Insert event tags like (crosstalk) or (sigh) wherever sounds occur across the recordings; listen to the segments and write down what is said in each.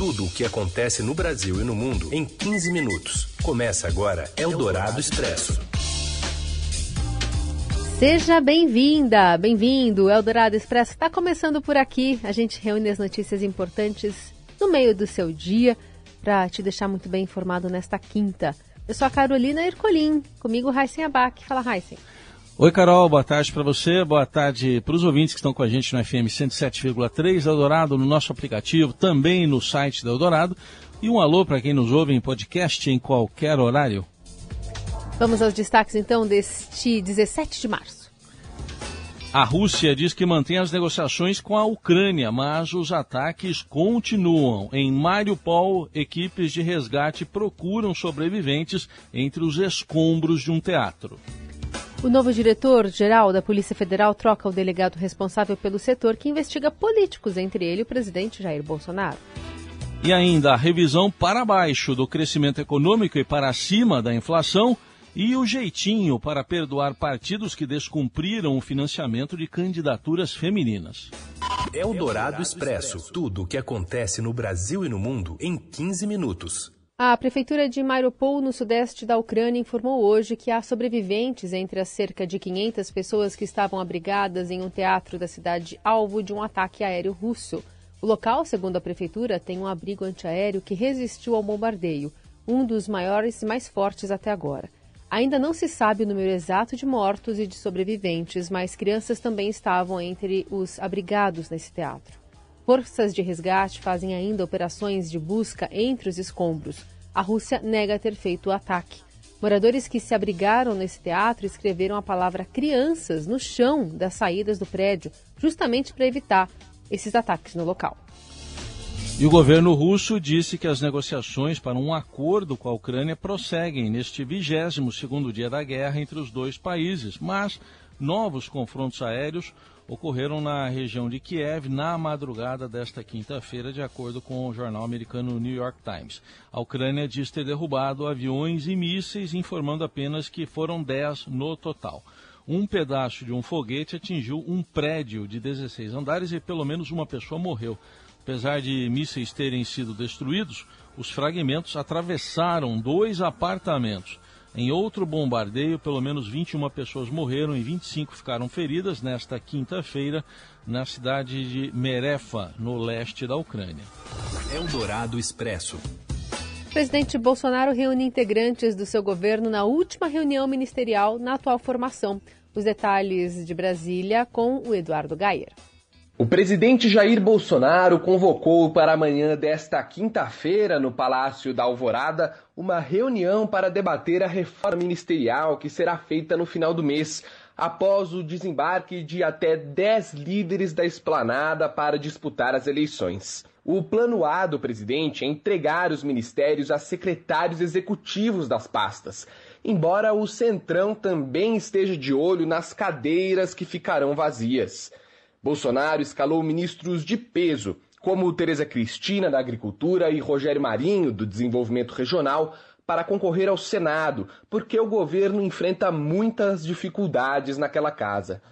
Tudo o que acontece no Brasil e no mundo em 15 minutos. Começa agora Eldorado Expresso. Seja bem-vinda, bem-vindo. Eldorado Expresso está começando por aqui. A gente reúne as notícias importantes no meio do seu dia para te deixar muito bem informado nesta quinta. Eu sou a Carolina Ercolim, comigo Raíssen Abac. Fala, Raíssen. Oi, Carol, boa tarde para você, boa tarde para os ouvintes que estão com a gente no FM 107,3 Eldorado, no nosso aplicativo, também no site da Eldorado. E um alô para quem nos ouve em podcast em qualquer horário. Vamos aos destaques então deste 17 de março. A Rússia diz que mantém as negociações com a Ucrânia, mas os ataques continuam. Em Mariupol, equipes de resgate procuram sobreviventes entre os escombros de um teatro. O novo diretor-geral da Polícia Federal troca o delegado responsável pelo setor que investiga políticos, entre ele o presidente Jair Bolsonaro. E ainda a revisão para baixo do crescimento econômico e para cima da inflação e o jeitinho para perdoar partidos que descumpriram o financiamento de candidaturas femininas. Eldorado Expresso. Tudo o que acontece no Brasil e no mundo em 15 minutos. A prefeitura de Mariupol, no sudeste da Ucrânia, informou hoje que há sobreviventes entre as cerca de 500 pessoas que estavam abrigadas em um teatro da cidade alvo de um ataque aéreo russo. O local, segundo a prefeitura, tem um abrigo antiaéreo que resistiu ao bombardeio, um dos maiores e mais fortes até agora. Ainda não se sabe o número exato de mortos e de sobreviventes, mas crianças também estavam entre os abrigados nesse teatro. Forças de resgate fazem ainda operações de busca entre os escombros. A Rússia nega ter feito o ataque. Moradores que se abrigaram nesse teatro escreveram a palavra crianças no chão das saídas do prédio, justamente para evitar esses ataques no local. E o governo russo disse que as negociações para um acordo com a Ucrânia prosseguem neste 22 segundo dia da guerra entre os dois países, mas novos confrontos aéreos ocorreram na região de Kiev na madrugada desta quinta-feira, de acordo com o jornal americano New York Times. A Ucrânia diz ter derrubado aviões e mísseis, informando apenas que foram 10 no total. Um pedaço de um foguete atingiu um prédio de 16 andares e pelo menos uma pessoa morreu. Apesar de mísseis terem sido destruídos, os fragmentos atravessaram dois apartamentos. Em outro bombardeio, pelo menos 21 pessoas morreram e 25 ficaram feridas nesta quinta-feira na cidade de Merefa, no leste da Ucrânia. Eldorado Expresso. O presidente Bolsonaro reúne integrantes do seu governo na última reunião ministerial na atual formação. Os detalhes de Brasília com o Eduardo Gayer. O presidente Jair Bolsonaro convocou para amanhã desta quinta-feira, no Palácio da Alvorada, uma reunião para debater a reforma ministerial que será feita no final do mês, após o desembarque de até 10 líderes da esplanada para disputar as eleições. O plano A do presidente é entregar os ministérios a secretários executivos das pastas, embora o Centrão também esteja de olho nas cadeiras que ficarão vazias. Bolsonaro escalou ministros de peso, como Tereza Cristina, da Agricultura, e Rogério Marinho, do Desenvolvimento Regional, para concorrer ao Senado, porque o governo enfrenta muitas dificuldades naquela casa.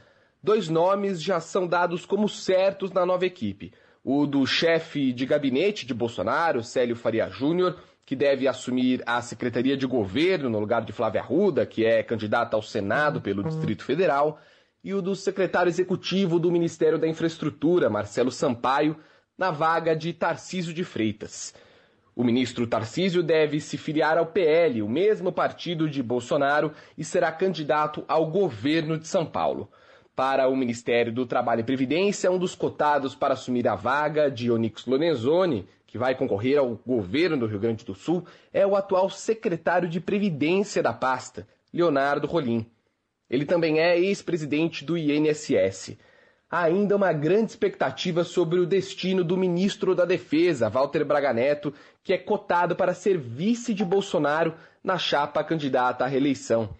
Dois nomes já são dados como certos na nova equipe: o do chefe de gabinete de Bolsonaro, Célio Faria Júnior, que deve assumir a Secretaria de Governo no lugar de Flávia Arruda, que é candidata ao Senado pelo Distrito Federal e o do secretário executivo do Ministério da Infraestrutura, Marcelo Sampaio, na vaga de Tarcísio de Freitas. O ministro Tarcísio deve se filiar ao PL, o mesmo partido de Bolsonaro, e será candidato ao governo de São Paulo. Para o Ministério do Trabalho e Previdência, um dos cotados para assumir a vaga de Onyx Lorenzoni, que vai concorrer ao governo do Rio Grande do Sul, é o atual secretário de Previdência da pasta, Leonardo Rolim. Ele também é ex-presidente do INSS. Há ainda uma grande expectativa sobre o destino do ministro da Defesa, Walter Braga Neto, que é cotado para ser vice de Bolsonaro na chapa candidata à reeleição.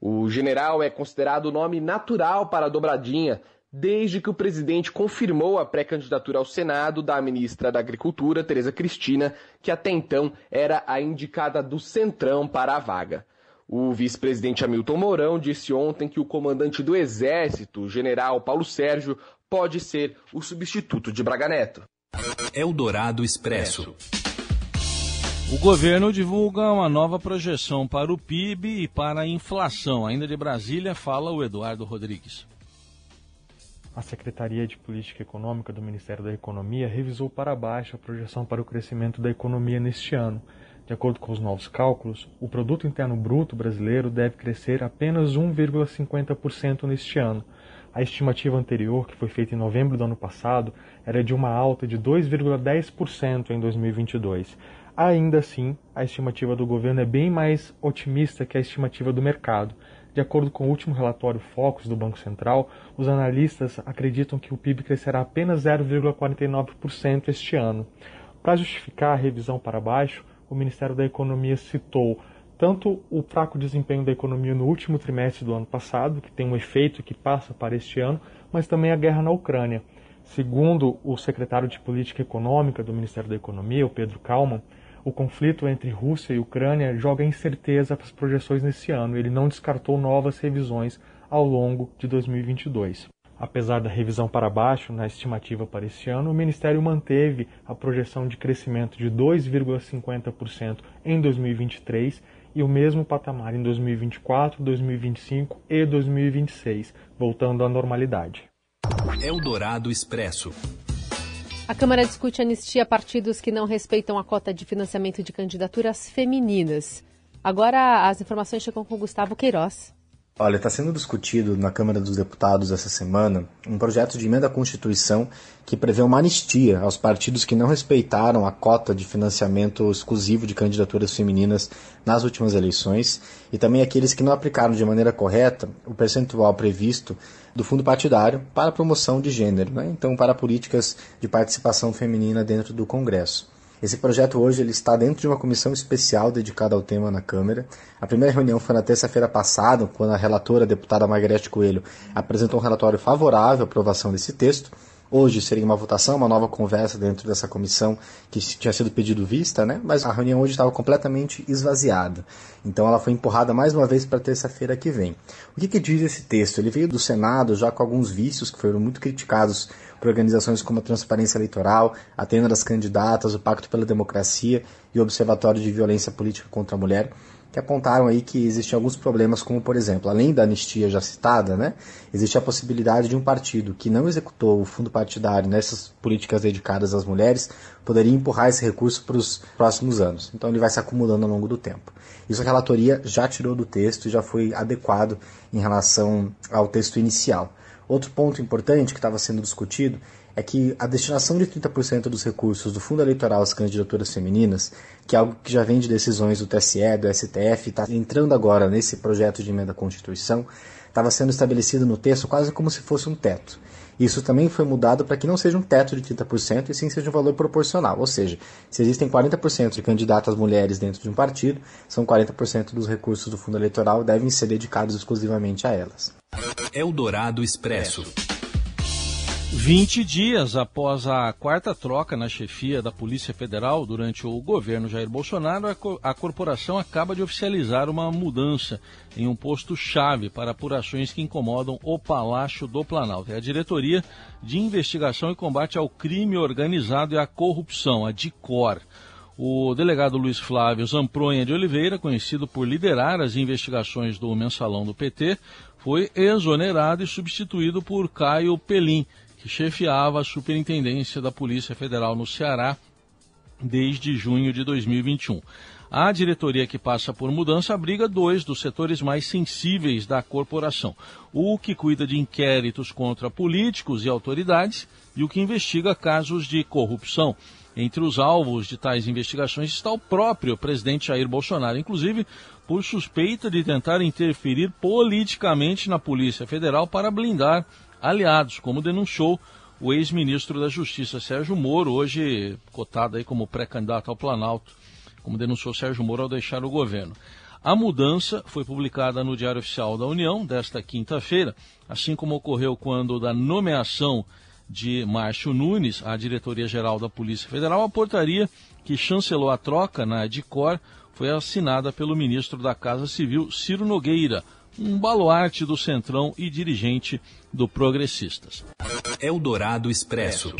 O general é considerado o nome natural para a dobradinha, desde que o presidente confirmou a pré-candidatura ao Senado da ministra da Agricultura, Tereza Cristina, que até então era a indicada do Centrão para a vaga. O vice-presidente Hamilton Mourão disse ontem que o comandante do Exército, general Paulo Sérgio, pode ser o substituto de Braga Neto. Eldorado Expresso. O governo divulga uma nova projeção para o PIB e para a inflação. Ainda de Brasília, fala o Eduardo Rodrigues. A Secretaria de Política Econômica do Ministério da Economia revisou para baixo a projeção para o crescimento da economia neste ano. De acordo com os novos cálculos, o produto interno bruto brasileiro deve crescer apenas 1,50% neste ano. A estimativa anterior, que foi feita em novembro do ano passado, era de uma alta de 2,10% em 2022. Ainda assim, a estimativa do governo é bem mais otimista que a estimativa do mercado. De acordo com o último relatório Focus do Banco Central, os analistas acreditam que o PIB crescerá apenas 0,49% este ano. Para justificar a revisão para baixo, o Ministério da Economia citou tanto o fraco desempenho da economia no último trimestre do ano passado, que tem um efeito que passa para este ano, mas também a guerra na Ucrânia. Segundo o secretário de Política Econômica do Ministério da Economia, o Pedro Kalman, o conflito entre Rússia e Ucrânia joga incerteza para as projeções nesse ano. Ele não descartou novas revisões ao longo de 2022. Apesar da revisão para baixo na estimativa para esse ano, o Ministério manteve a projeção de crescimento de 2,50% em 2023 e o mesmo patamar em 2024, 2025 e 2026, voltando à normalidade. Eldorado Expresso. A Câmara discute anistia a partidos que não respeitam a cota de financiamento de candidaturas femininas. Agora as informações chegam com Gustavo Queiroz. Olha, está sendo discutido na Câmara dos Deputados essa semana um projeto de emenda à Constituição que prevê uma anistia aos partidos que não respeitaram a cota de financiamento exclusivo de candidaturas femininas nas últimas eleições e também aqueles que não aplicaram de maneira correta o percentual previsto do fundo partidário para promoção de gênero, né? então para políticas de participação feminina dentro do Congresso. Esse projeto hoje ele está dentro de uma comissão especial dedicada ao tema na Câmara. A primeira reunião foi na terça-feira passada, quando a relatora, a deputada Margarete Coelho, apresentou um relatório favorável à aprovação desse texto. Hoje seria uma votação, uma nova conversa dentro dessa comissão que tinha sido pedido vista, né? Mas a reunião hoje estava completamente esvaziada. Então ela foi empurrada mais uma vez para terça-feira que vem. O que, que diz esse texto? Ele veio do Senado já com alguns vícios que foram muito criticados por organizações como a Transparência Eleitoral, a Tenda das Candidatas, o Pacto pela Democracia e o Observatório de Violência Política contra a Mulher que apontaram aí que existem alguns problemas, como por exemplo, além da anistia já citada, né, existe a possibilidade de um partido que não executou o fundo partidário nessas políticas dedicadas às mulheres poderia empurrar esse recurso para os próximos anos. Então ele vai se acumulando ao longo do tempo. Isso a relatoria já tirou do texto e já foi adequado em relação ao texto inicial. Outro ponto importante que estava sendo discutido é que a destinação de 30% dos recursos do fundo eleitoral às candidaturas femininas, que é algo que já vem de decisões do TSE, do STF, está entrando agora nesse projeto de emenda à Constituição, estava sendo estabelecido no texto quase como se fosse um teto. Isso também foi mudado para que não seja um teto de 30% e sim seja um valor proporcional. Ou seja, se existem 40% de candidatas mulheres dentro de um partido, são 40% dos recursos do fundo eleitoral devem ser dedicados exclusivamente a elas. Eldorado Expresso. 20 dias após a quarta troca na chefia da Polícia Federal durante o governo Jair Bolsonaro, a corporação acaba de oficializar uma mudança em um posto-chave para apurações que incomodam o Palácio do Planalto. É a Diretoria de Investigação e Combate ao Crime Organizado e à Corrupção, a DICOR. O delegado Luiz Flávio Zampronha de Oliveira, conhecido por liderar as investigações do mensalão do PT, foi exonerado e substituído por Caio Pelim que chefiava a Superintendência da Polícia Federal no Ceará desde junho de 2021. A diretoria que passa por mudança abriga dois dos setores mais sensíveis da corporação: o que cuida de inquéritos contra políticos e autoridades e o que investiga casos de corrupção. Entre os alvos de tais investigações está o próprio presidente Jair Bolsonaro, inclusive por suspeita de tentar interferir politicamente na Polícia Federal para blindar aliados, como denunciou o ex-ministro da Justiça, Sérgio Moro, hoje cotado aí como pré-candidato ao Planalto, como denunciou Sérgio Moro ao deixar o governo. A mudança foi publicada no Diário Oficial da União desta quinta-feira, assim como ocorreu quando da nomeação de Márcio Nunes à diretoria-geral da Polícia Federal, a portaria que chancelou a troca na DICOR foi assinada pelo ministro da Casa Civil, Ciro Nogueira, um baluarte do Centrão e dirigente do Progressistas. Eldorado Expresso.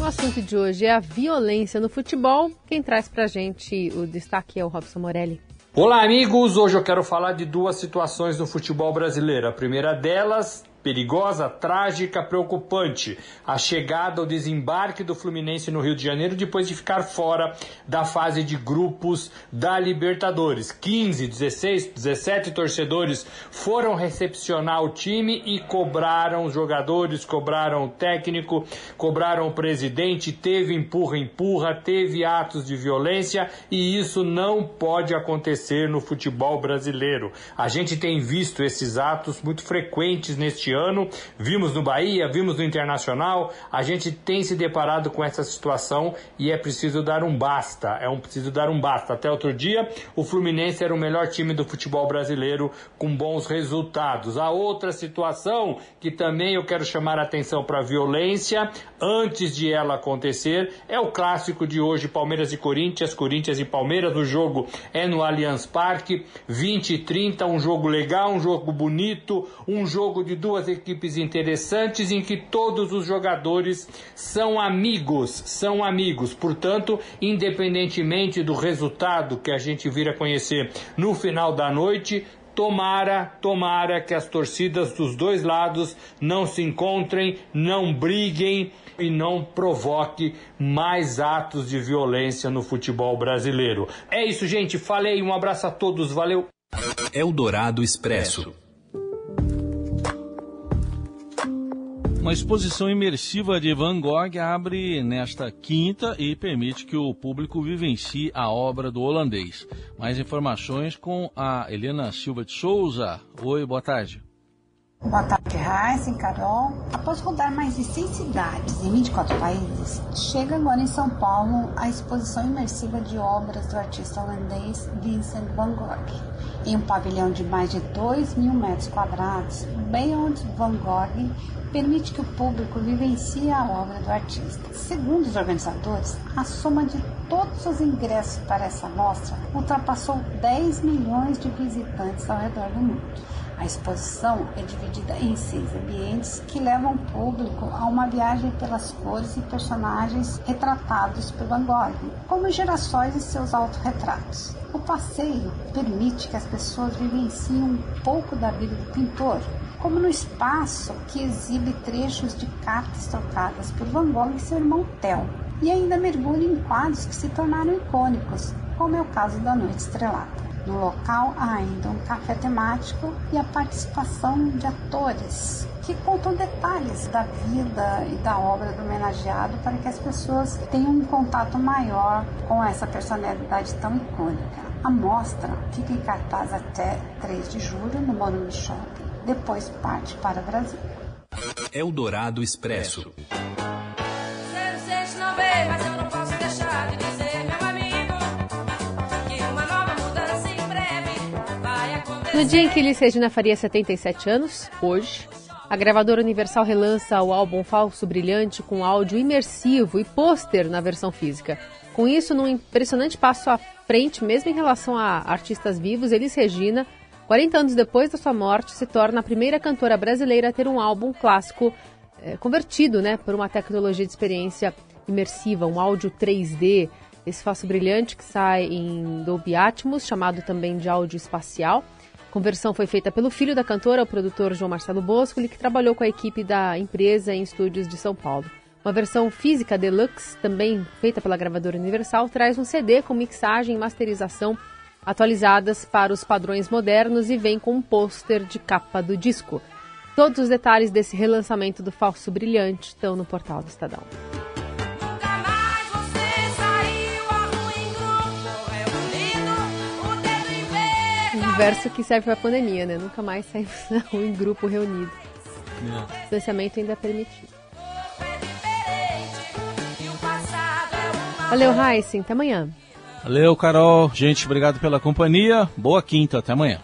O assunto de hoje é a violência no futebol. Quem traz pra gente o destaque é o Robson Morelli. Olá, amigos! Hoje eu quero falar de duas situações no futebol brasileiro. A primeira delas perigosa, trágica, preocupante. A chegada, o desembarque do Fluminense no Rio de Janeiro depois de ficar fora da fase de grupos da Libertadores. 15, 16, 17 torcedores foram recepcionar o time e cobraram os jogadores, cobraram o técnico, cobraram o presidente, teve empurra, empurra, teve atos de violência e isso não pode acontecer no futebol brasileiro. A gente tem visto esses atos muito frequentes neste ano, vimos no Bahia, vimos no Internacional, a gente tem se deparado com essa situação e é preciso dar um basta, é um preciso dar um basta. Até outro dia, o Fluminense era o melhor time do futebol brasileiro com bons resultados. A outra situação que também eu quero chamar a atenção para a violência, antes de ela acontecer, é o clássico de hoje, Palmeiras e Corinthians, Corinthians e Palmeiras, o jogo é no Allianz Parque, 20 e 30, um jogo legal, um jogo bonito, um jogo de duas duas equipes interessantes em que todos os jogadores são amigos, são amigos. Portanto, independentemente do resultado que a gente vir a conhecer no final da noite, Tomara, tomara que as torcidas dos dois lados não se encontrem, não briguem e não provoque mais atos de violência no futebol brasileiro. É isso, gente. Falei. Um abraço a todos. Valeu. Eldorado Expresso. Uma exposição imersiva de Van Gogh abre nesta quinta e permite que o público vivencie a obra do holandês. Mais informações com a Helena Silva de Souza. Oi, boa tarde. Boa tarde, Heisen, Carol. Após rodar mais de 100 cidades em 24 países, chega agora em São Paulo a exposição imersiva de obras do artista holandês Vincent van Gogh. Em um pavilhão de mais de 2 mil metros quadrados, Beyond Van Gogh permite que o público vivencie a obra do artista. Segundo os organizadores, a soma de todos os ingressos para essa mostra ultrapassou 10 milhões de visitantes ao redor do mundo. A exposição é dividida em seis ambientes que levam o público a uma viagem pelas cores e personagens retratados por Van Gogh, como gerações e seus autorretratos. O passeio permite que as pessoas vivenciem um pouco da vida do pintor, como no espaço que exibe trechos de cartas trocadas por Van Gogh e seu irmão Theo, e ainda mergulha em quadros que se tornaram icônicos, como é o caso da Noite Estrelada. No local há ainda um café temático e a participação de atores que contam detalhes da vida e da obra do homenageado para que as pessoas tenham um contato maior com essa personalidade tão icônica. A mostra fica em cartaz até 3 de julho no Morumbi Shopping. Depois parte para o Brasil. Eldorado Expresso. No dia em que Elis Regina faria 77 anos, hoje, a gravadora Universal relança o álbum Falso Brilhante com áudio imersivo e pôster na versão física. Com isso, num impressionante passo à frente, mesmo em relação a artistas vivos, Elis Regina, 40 anos depois da sua morte, se torna a primeira cantora brasileira a ter um álbum clássico é, convertido né, por uma tecnologia de experiência imersiva, um áudio 3D. Esse Falso Brilhante que sai em Dolby Atmos, chamado também de áudio espacial conversão foi feita pelo filho da cantora, o produtor João Marcelo Bosco, que trabalhou com a equipe da empresa em estúdios de São Paulo. Uma versão física deluxe, também feita pela gravadora Universal, traz um CD com mixagem e masterização atualizadas para os padrões modernos e vem com um pôster de capa do disco. Todos os detalhes desse relançamento do Falso Brilhante estão no portal do Estadão. Verso que serve para pandemia, né? Nunca mais saímos (laughs) na rua em grupo reunido. É. Distanciamento ainda é permitido. Valeu, Heisen. Até amanhã. Valeu, Carol. Gente, obrigado pela companhia. Boa quinta. Até amanhã.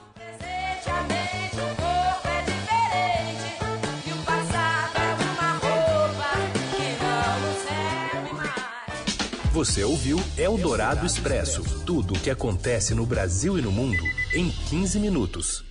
Você ouviu Eldorado Expresso tudo o que acontece no Brasil e no mundo em 15 minutos.